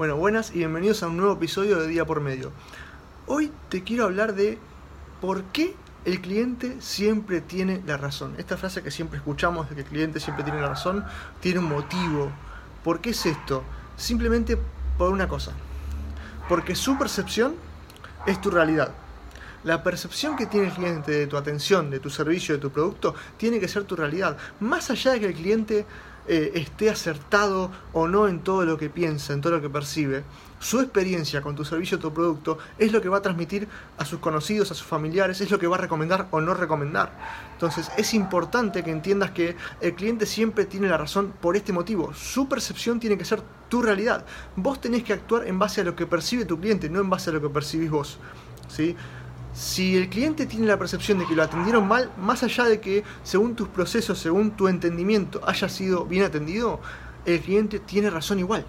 Bueno, buenas y bienvenidos a un nuevo episodio de Día por Medio. Hoy te quiero hablar de por qué el cliente siempre tiene la razón. Esta frase que siempre escuchamos de que el cliente siempre tiene la razón tiene un motivo. ¿Por qué es esto? Simplemente por una cosa. Porque su percepción es tu realidad. La percepción que tiene el cliente de tu atención, de tu servicio, de tu producto, tiene que ser tu realidad. Más allá de que el cliente eh, esté acertado o no en todo lo que piensa, en todo lo que percibe, su experiencia con tu servicio o tu producto es lo que va a transmitir a sus conocidos, a sus familiares, es lo que va a recomendar o no recomendar. Entonces es importante que entiendas que el cliente siempre tiene la razón por este motivo. Su percepción tiene que ser tu realidad. Vos tenés que actuar en base a lo que percibe tu cliente, no en base a lo que percibís vos. ¿sí? Si el cliente tiene la percepción de que lo atendieron mal, más allá de que según tus procesos, según tu entendimiento haya sido bien atendido, el cliente tiene razón igual.